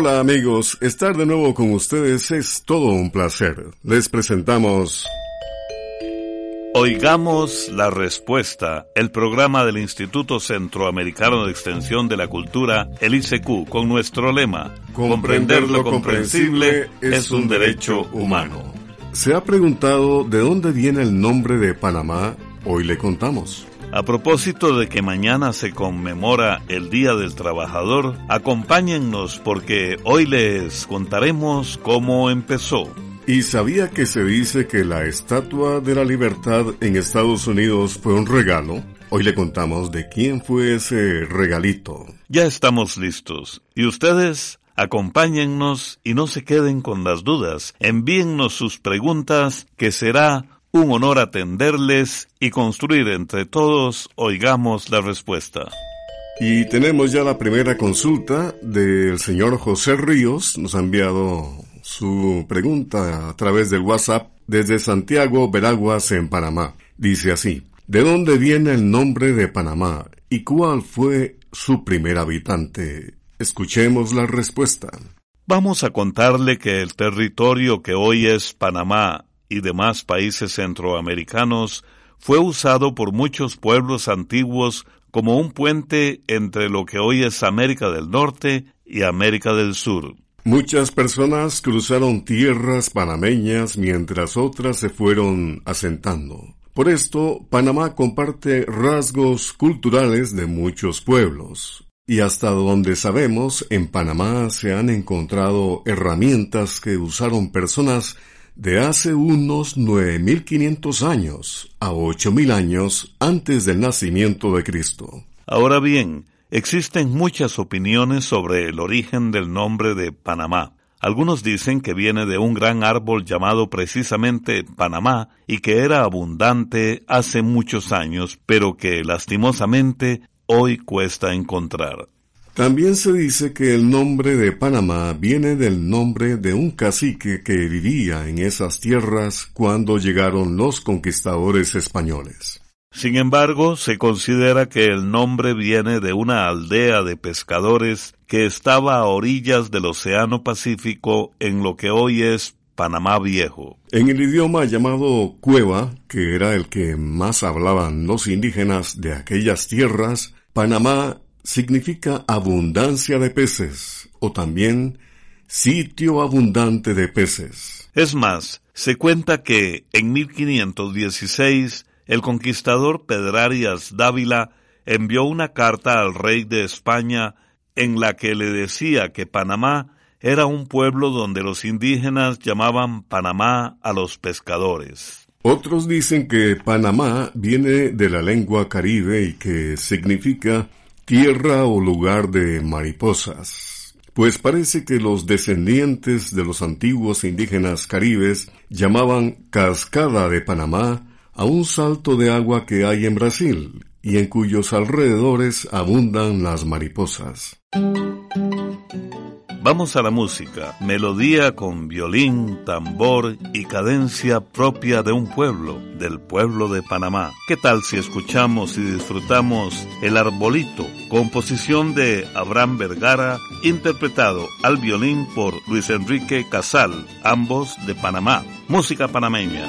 Hola amigos, estar de nuevo con ustedes es todo un placer. Les presentamos Oigamos la respuesta, el programa del Instituto Centroamericano de Extensión de la Cultura, el ICQ, con nuestro lema, comprender lo comprensible es un derecho humano. ¿Se ha preguntado de dónde viene el nombre de Panamá? Hoy le contamos. A propósito de que mañana se conmemora el Día del Trabajador, acompáñennos porque hoy les contaremos cómo empezó. ¿Y sabía que se dice que la Estatua de la Libertad en Estados Unidos fue un regalo? Hoy le contamos de quién fue ese regalito. Ya estamos listos. ¿Y ustedes? Acompáñennos y no se queden con las dudas. Envíennos sus preguntas que será un honor atenderles y construir entre todos oigamos la respuesta. Y tenemos ya la primera consulta del señor José Ríos. Nos ha enviado su pregunta a través del WhatsApp desde Santiago, Veraguas, en Panamá. Dice así, ¿de dónde viene el nombre de Panamá y cuál fue su primer habitante? Escuchemos la respuesta. Vamos a contarle que el territorio que hoy es Panamá y demás países centroamericanos fue usado por muchos pueblos antiguos como un puente entre lo que hoy es América del Norte y América del Sur. Muchas personas cruzaron tierras panameñas mientras otras se fueron asentando. Por esto, Panamá comparte rasgos culturales de muchos pueblos. Y hasta donde sabemos, en Panamá se han encontrado herramientas que usaron personas de hace unos 9.500 años a 8.000 años antes del nacimiento de Cristo. Ahora bien, existen muchas opiniones sobre el origen del nombre de Panamá. Algunos dicen que viene de un gran árbol llamado precisamente Panamá y que era abundante hace muchos años, pero que lastimosamente hoy cuesta encontrar. También se dice que el nombre de Panamá viene del nombre de un cacique que vivía en esas tierras cuando llegaron los conquistadores españoles. Sin embargo, se considera que el nombre viene de una aldea de pescadores que estaba a orillas del Océano Pacífico en lo que hoy es Panamá Viejo. En el idioma llamado cueva, que era el que más hablaban los indígenas de aquellas tierras, Panamá significa abundancia de peces o también sitio abundante de peces. Es más, se cuenta que en 1516 el conquistador Pedrarias Dávila envió una carta al rey de España en la que le decía que Panamá era un pueblo donde los indígenas llamaban Panamá a los pescadores. Otros dicen que Panamá viene de la lengua caribe y que significa tierra o lugar de mariposas. Pues parece que los descendientes de los antiguos indígenas caribes llamaban cascada de Panamá a un salto de agua que hay en Brasil y en cuyos alrededores abundan las mariposas. Vamos a la música, melodía con violín, tambor y cadencia propia de un pueblo, del pueblo de Panamá. ¿Qué tal si escuchamos y disfrutamos El Arbolito, composición de Abraham Vergara, interpretado al violín por Luis Enrique Casal, ambos de Panamá, música panameña.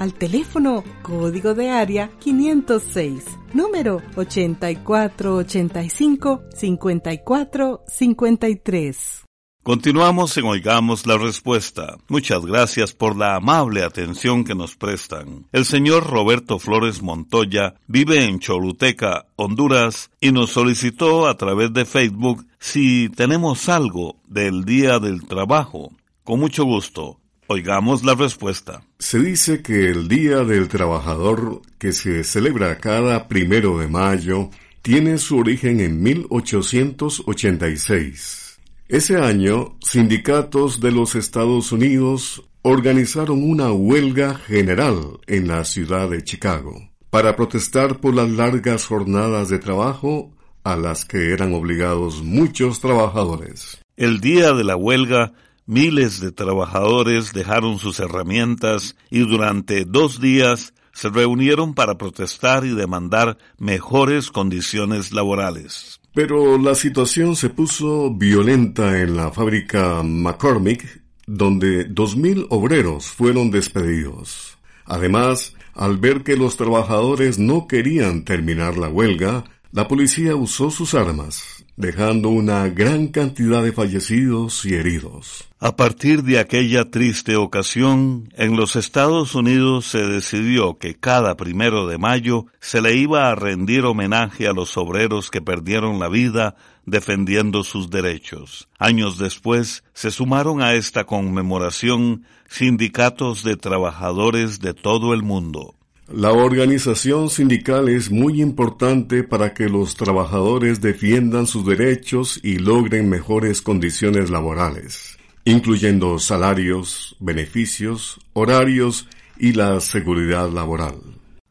al teléfono código de área 506, número 8485-5453. Continuamos en Oigamos la Respuesta. Muchas gracias por la amable atención que nos prestan. El señor Roberto Flores Montoya vive en Choluteca, Honduras, y nos solicitó a través de Facebook si tenemos algo del Día del Trabajo. Con mucho gusto. Oigamos la respuesta. Se dice que el Día del Trabajador, que se celebra cada primero de mayo, tiene su origen en 1886. Ese año, sindicatos de los Estados Unidos organizaron una huelga general en la ciudad de Chicago para protestar por las largas jornadas de trabajo a las que eran obligados muchos trabajadores. El día de la huelga Miles de trabajadores dejaron sus herramientas y durante dos días se reunieron para protestar y demandar mejores condiciones laborales. Pero la situación se puso violenta en la fábrica McCormick, donde dos mil obreros fueron despedidos. Además, al ver que los trabajadores no querían terminar la huelga, la policía usó sus armas, dejando una gran cantidad de fallecidos y heridos. A partir de aquella triste ocasión, en los Estados Unidos se decidió que cada primero de mayo se le iba a rendir homenaje a los obreros que perdieron la vida defendiendo sus derechos. Años después se sumaron a esta conmemoración sindicatos de trabajadores de todo el mundo. La organización sindical es muy importante para que los trabajadores defiendan sus derechos y logren mejores condiciones laborales, incluyendo salarios, beneficios, horarios y la seguridad laboral.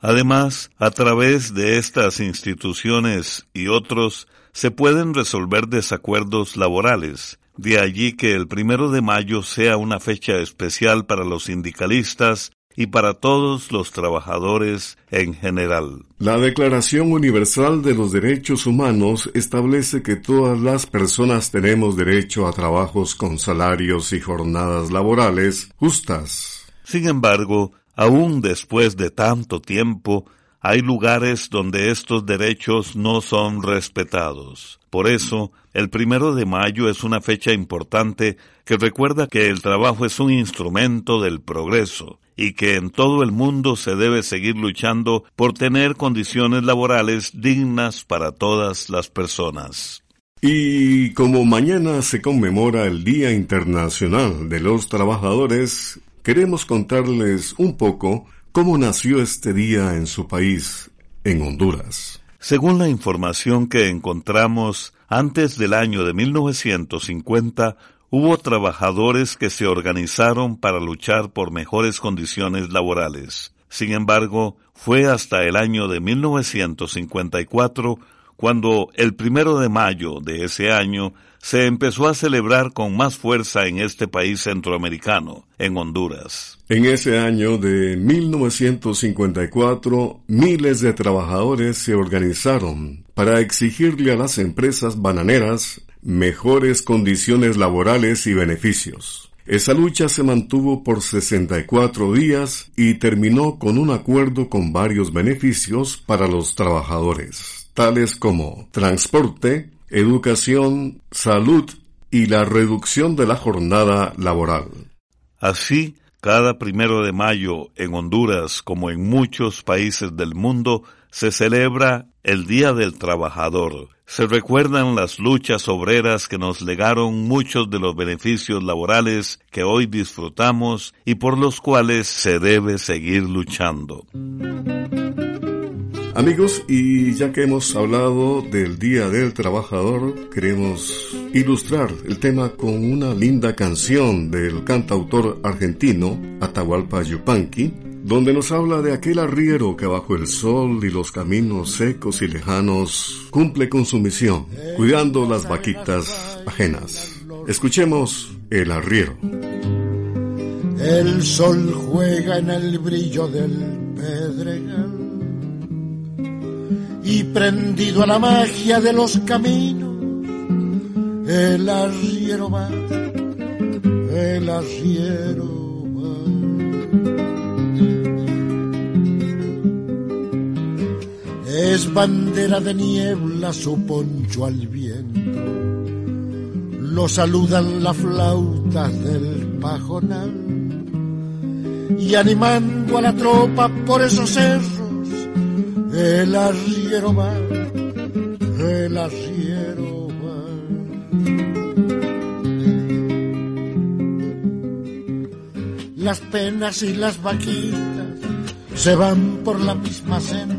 Además, a través de estas instituciones y otros, se pueden resolver desacuerdos laborales, de allí que el primero de mayo sea una fecha especial para los sindicalistas y para todos los trabajadores en general. La Declaración Universal de los Derechos Humanos establece que todas las personas tenemos derecho a trabajos con salarios y jornadas laborales justas. Sin embargo, aún después de tanto tiempo, hay lugares donde estos derechos no son respetados. Por eso, el primero de mayo es una fecha importante que recuerda que el trabajo es un instrumento del progreso y que en todo el mundo se debe seguir luchando por tener condiciones laborales dignas para todas las personas. Y como mañana se conmemora el Día Internacional de los Trabajadores, queremos contarles un poco cómo nació este día en su país, en Honduras. Según la información que encontramos, antes del año de 1950 hubo trabajadores que se organizaron para luchar por mejores condiciones laborales. Sin embargo, fue hasta el año de 1954 cuando el primero de mayo de ese año se empezó a celebrar con más fuerza en este país centroamericano, en Honduras. En ese año de 1954, miles de trabajadores se organizaron para exigirle a las empresas bananeras mejores condiciones laborales y beneficios. Esa lucha se mantuvo por 64 días y terminó con un acuerdo con varios beneficios para los trabajadores, tales como transporte, educación, salud y la reducción de la jornada laboral. Así, cada primero de mayo en Honduras, como en muchos países del mundo, se celebra el Día del Trabajador. Se recuerdan las luchas obreras que nos legaron muchos de los beneficios laborales que hoy disfrutamos y por los cuales se debe seguir luchando. Amigos, y ya que hemos hablado del Día del Trabajador, queremos ilustrar el tema con una linda canción del cantautor argentino Atahualpa Yupanqui, donde nos habla de aquel arriero que bajo el sol y los caminos secos y lejanos cumple con su misión, cuidando las vaquitas ajenas. Escuchemos el arriero. El sol juega en el brillo del pedregal y prendido a la magia de los caminos, el arriero va, el arriero va. Bandera de niebla su poncho al viento, lo saludan las flautas del pajonal. Y animando a la tropa por esos cerros, el arriero va, el arriero va. Las penas y las vaquitas se van por la misma senda,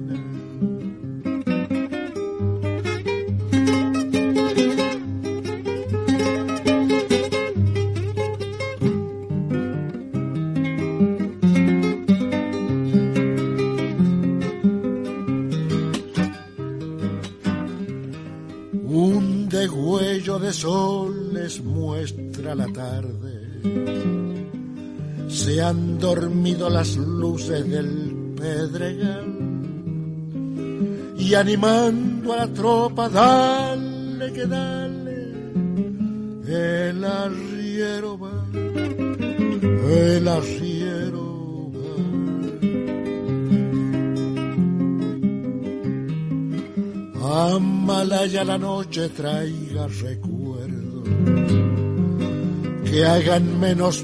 Han dormido las luces del pedregal y animando a la tropa, dale que dale, el arriero va, el arriero va. Amalaya la noche traiga recuerdos que hagan menos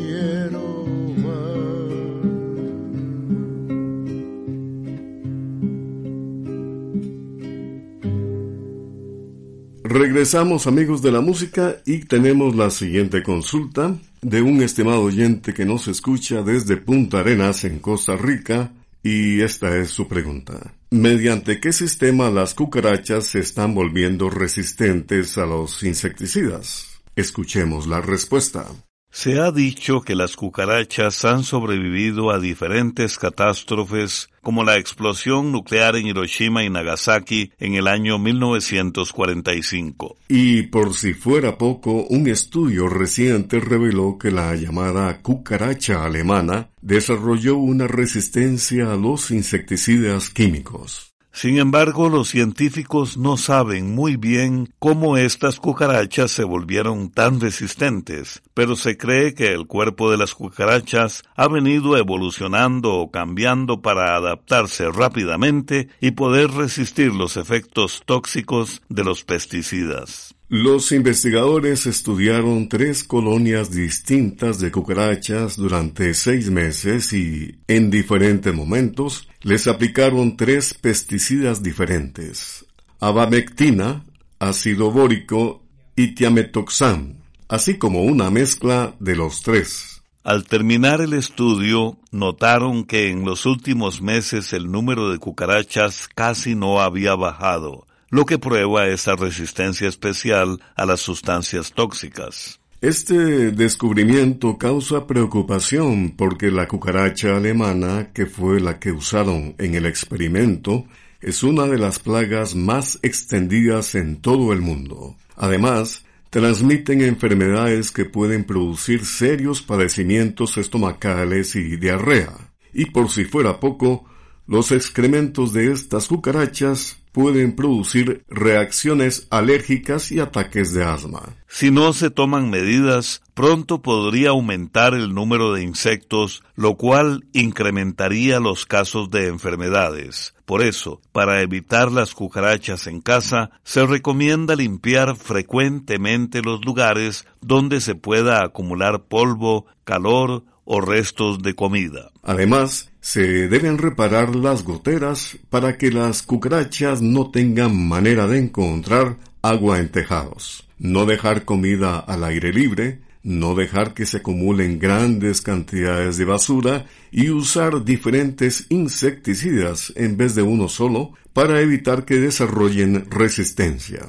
Regresamos amigos de la música y tenemos la siguiente consulta de un estimado oyente que nos escucha desde Punta Arenas en Costa Rica y esta es su pregunta. ¿Mediante qué sistema las cucarachas se están volviendo resistentes a los insecticidas? Escuchemos la respuesta. Se ha dicho que las cucarachas han sobrevivido a diferentes catástrofes como la explosión nuclear en Hiroshima y Nagasaki en el año 1945. Y por si fuera poco, un estudio reciente reveló que la llamada cucaracha alemana desarrolló una resistencia a los insecticidas químicos. Sin embargo, los científicos no saben muy bien cómo estas cucarachas se volvieron tan resistentes, pero se cree que el cuerpo de las cucarachas ha venido evolucionando o cambiando para adaptarse rápidamente y poder resistir los efectos tóxicos de los pesticidas. Los investigadores estudiaron tres colonias distintas de cucarachas durante seis meses y, en diferentes momentos, les aplicaron tres pesticidas diferentes, abamectina, ácido bórico y tiametoxam, así como una mezcla de los tres. Al terminar el estudio, notaron que en los últimos meses el número de cucarachas casi no había bajado, lo que prueba esa resistencia especial a las sustancias tóxicas. Este descubrimiento causa preocupación porque la cucaracha alemana, que fue la que usaron en el experimento, es una de las plagas más extendidas en todo el mundo. Además, transmiten enfermedades que pueden producir serios padecimientos estomacales y diarrea. Y por si fuera poco, los excrementos de estas cucarachas pueden producir reacciones alérgicas y ataques de asma. Si no se toman medidas, pronto podría aumentar el número de insectos, lo cual incrementaría los casos de enfermedades. Por eso, para evitar las cucarachas en casa, se recomienda limpiar frecuentemente los lugares donde se pueda acumular polvo, calor o restos de comida. Además, se deben reparar las goteras para que las cucarachas no tengan manera de encontrar agua en tejados. No dejar comida al aire libre, no dejar que se acumulen grandes cantidades de basura y usar diferentes insecticidas en vez de uno solo para evitar que desarrollen resistencia.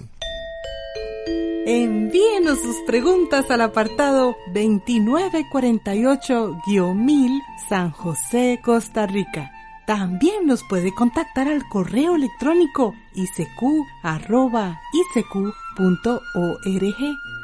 Envíenos sus preguntas al apartado 2948-1000 San José, Costa Rica. También nos puede contactar al correo electrónico isq.org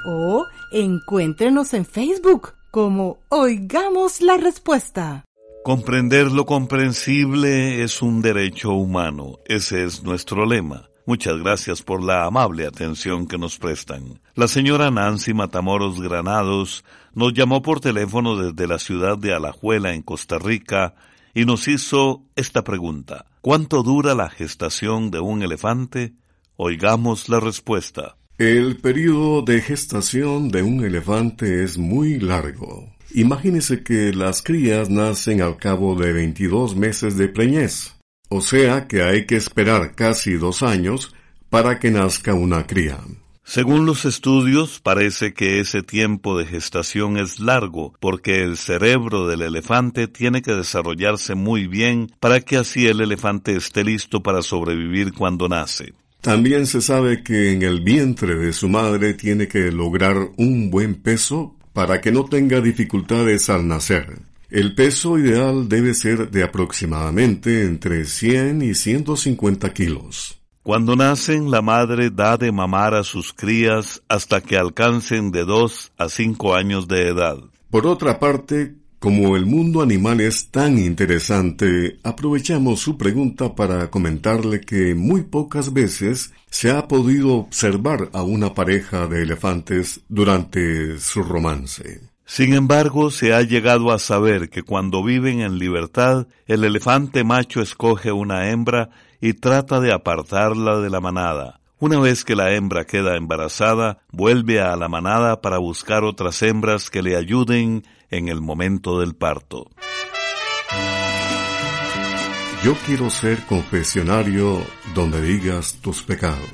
o encuéntrenos en Facebook como Oigamos la Respuesta. Comprender lo comprensible es un derecho humano. Ese es nuestro lema. Muchas gracias por la amable atención que nos prestan. La señora Nancy Matamoros Granados nos llamó por teléfono desde la ciudad de Alajuela, en Costa Rica, y nos hizo esta pregunta. ¿Cuánto dura la gestación de un elefante? Oigamos la respuesta. El periodo de gestación de un elefante es muy largo. Imagínese que las crías nacen al cabo de 22 meses de preñez. O sea que hay que esperar casi dos años para que nazca una cría. Según los estudios, parece que ese tiempo de gestación es largo, porque el cerebro del elefante tiene que desarrollarse muy bien para que así el elefante esté listo para sobrevivir cuando nace. También se sabe que en el vientre de su madre tiene que lograr un buen peso para que no tenga dificultades al nacer. El peso ideal debe ser de aproximadamente entre 100 y 150 kilos. Cuando nacen, la madre da de mamar a sus crías hasta que alcancen de 2 a 5 años de edad. Por otra parte, como el mundo animal es tan interesante, aprovechamos su pregunta para comentarle que muy pocas veces se ha podido observar a una pareja de elefantes durante su romance. Sin embargo, se ha llegado a saber que cuando viven en libertad, el elefante macho escoge una hembra y trata de apartarla de la manada. Una vez que la hembra queda embarazada, vuelve a la manada para buscar otras hembras que le ayuden en el momento del parto. Yo quiero ser confesionario donde digas tus pecados.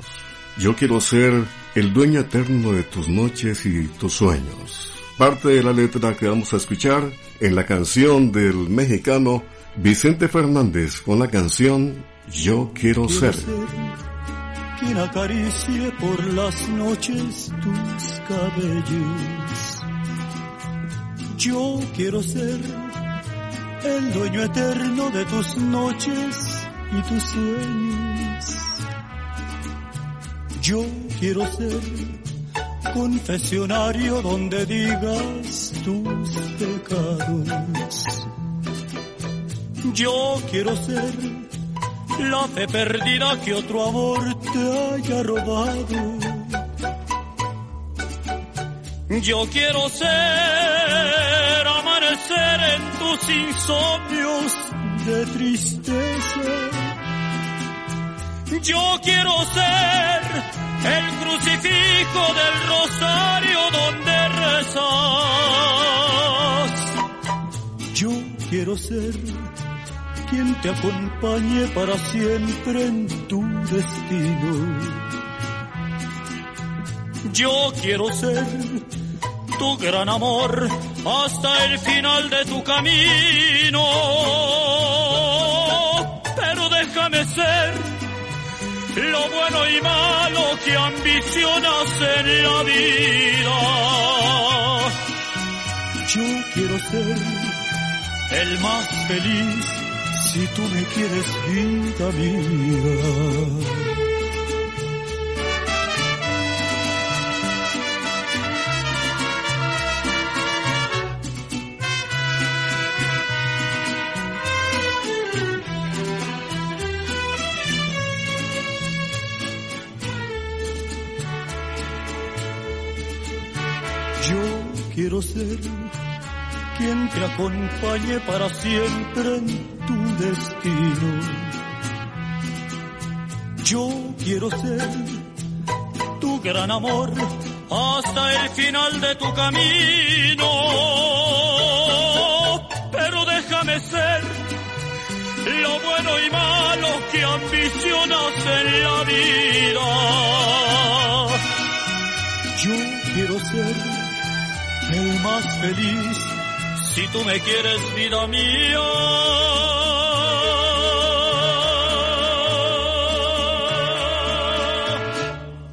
Yo quiero ser el dueño eterno de tus noches y tus sueños parte de la letra que vamos a escuchar en la canción del mexicano Vicente Fernández con la canción Yo quiero, ser. Quien acaricie por las noches tus cabellos. Yo quiero ser el dueño eterno de tus noches y tus sueños. Yo quiero ser confesionario donde digas tus pecados. Yo quiero ser la fe perdida que otro amor te haya robado. Yo quiero ser amanecer en tus insomnios de tristeza. Yo quiero ser el crucifijo del rosario donde rezas. Yo quiero ser quien te acompañe para siempre en tu destino. Yo quiero ser tu gran amor hasta el final de tu camino. Lo bueno y malo que ambicionas en la vida. Yo quiero ser el más feliz si tú me quieres vida mía. Acompañe para siempre en tu destino. Yo quiero ser tu gran amor hasta el final de tu camino. Pero déjame ser lo bueno y malo que ambicionas en la vida. Yo quiero ser el más feliz si tú me quieres, vida mía.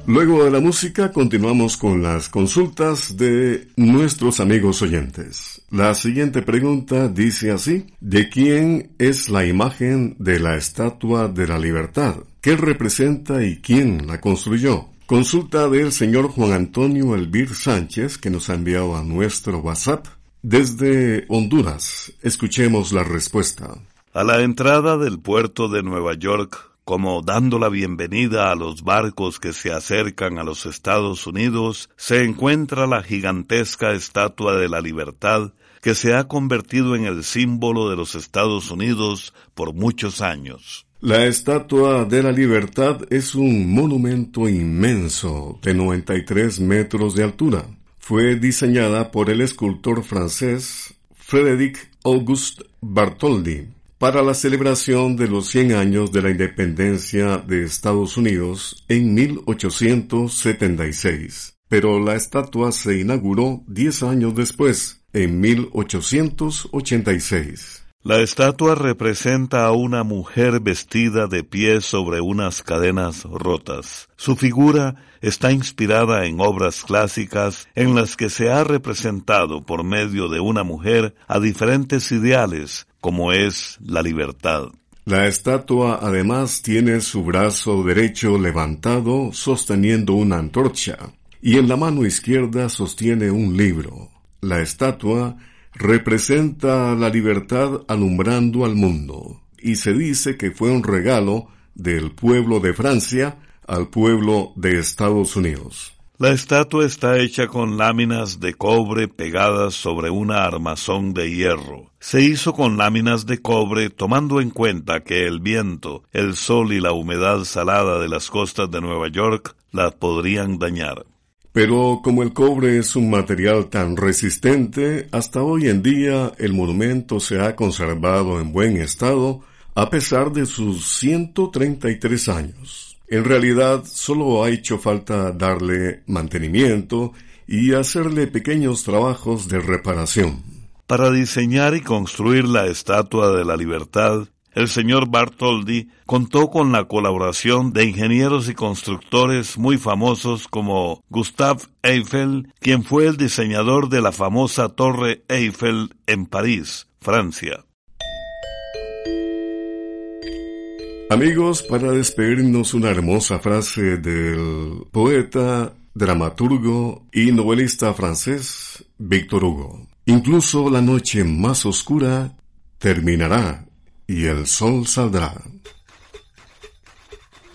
Luego de la música continuamos con las consultas de nuestros amigos oyentes. La siguiente pregunta dice así, ¿de quién es la imagen de la Estatua de la Libertad? ¿Qué representa y quién la construyó? Consulta del señor Juan Antonio Elvir Sánchez que nos ha enviado a nuestro WhatsApp desde Honduras. Escuchemos la respuesta. A la entrada del puerto de Nueva York como dando la bienvenida a los barcos que se acercan a los Estados Unidos, se encuentra la gigantesca Estatua de la Libertad que se ha convertido en el símbolo de los Estados Unidos por muchos años. La Estatua de la Libertad es un monumento inmenso de 93 metros de altura. Fue diseñada por el escultor francés Frédéric Auguste Bartholdi para la celebración de los 100 años de la independencia de Estados Unidos en 1876. Pero la estatua se inauguró 10 años después, en 1886. La estatua representa a una mujer vestida de pie sobre unas cadenas rotas. Su figura está inspirada en obras clásicas en las que se ha representado por medio de una mujer a diferentes ideales como es la libertad. La estatua además tiene su brazo derecho levantado sosteniendo una antorcha y en la mano izquierda sostiene un libro. La estatua representa la libertad alumbrando al mundo y se dice que fue un regalo del pueblo de Francia al pueblo de Estados Unidos. La estatua está hecha con láminas de cobre pegadas sobre una armazón de hierro. Se hizo con láminas de cobre tomando en cuenta que el viento, el sol y la humedad salada de las costas de Nueva York la podrían dañar. Pero como el cobre es un material tan resistente, hasta hoy en día el monumento se ha conservado en buen estado a pesar de sus 133 años. En realidad solo ha hecho falta darle mantenimiento y hacerle pequeños trabajos de reparación. Para diseñar y construir la Estatua de la Libertad, el señor Bartoldi contó con la colaboración de ingenieros y constructores muy famosos como Gustave Eiffel, quien fue el diseñador de la famosa Torre Eiffel en París, Francia. Amigos, para despedirnos una hermosa frase del poeta, dramaturgo y novelista francés Víctor Hugo. Incluso la noche más oscura terminará y el sol saldrá.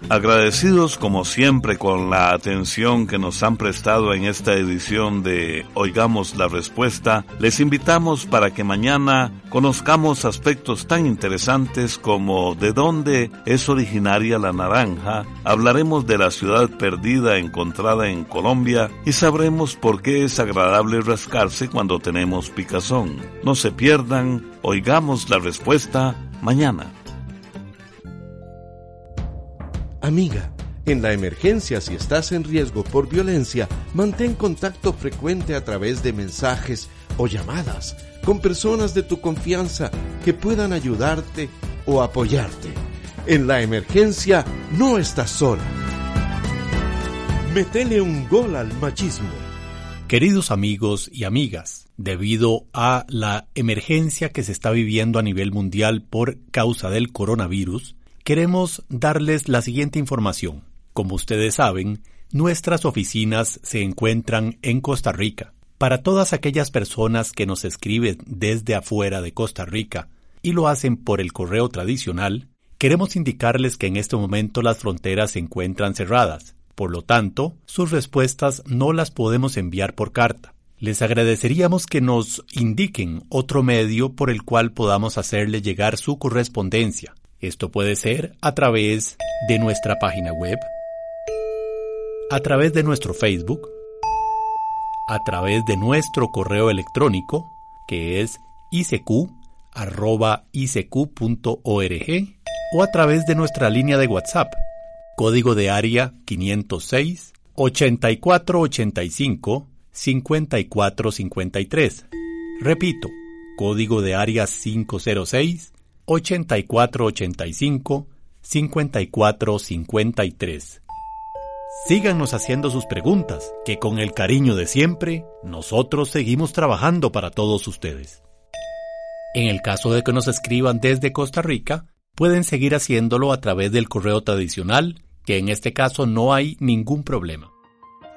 Agradecidos como siempre con la atención que nos han prestado en esta edición de Oigamos la Respuesta, les invitamos para que mañana conozcamos aspectos tan interesantes como de dónde es originaria la naranja, hablaremos de la ciudad perdida encontrada en Colombia y sabremos por qué es agradable rascarse cuando tenemos picazón. No se pierdan, oigamos la respuesta mañana. Amiga, en la emergencia si estás en riesgo por violencia, mantén contacto frecuente a través de mensajes o llamadas con personas de tu confianza que puedan ayudarte o apoyarte. En la emergencia no estás sola. Metele un gol al machismo. Queridos amigos y amigas, debido a la emergencia que se está viviendo a nivel mundial por causa del coronavirus, queremos darles la siguiente información. Como ustedes saben, nuestras oficinas se encuentran en Costa Rica. Para todas aquellas personas que nos escriben desde afuera de Costa Rica y lo hacen por el correo tradicional, queremos indicarles que en este momento las fronteras se encuentran cerradas. Por lo tanto, sus respuestas no las podemos enviar por carta. Les agradeceríamos que nos indiquen otro medio por el cual podamos hacerle llegar su correspondencia. Esto puede ser a través de nuestra página web, a través de nuestro Facebook, a través de nuestro correo electrónico, que es icq.org, o a través de nuestra línea de WhatsApp, código de área 506 8485 5453. Repito, código de área 506 8485 5453. Síganos haciendo sus preguntas, que con el cariño de siempre, nosotros seguimos trabajando para todos ustedes. En el caso de que nos escriban desde Costa Rica, pueden seguir haciéndolo a través del correo tradicional, que en este caso no hay ningún problema.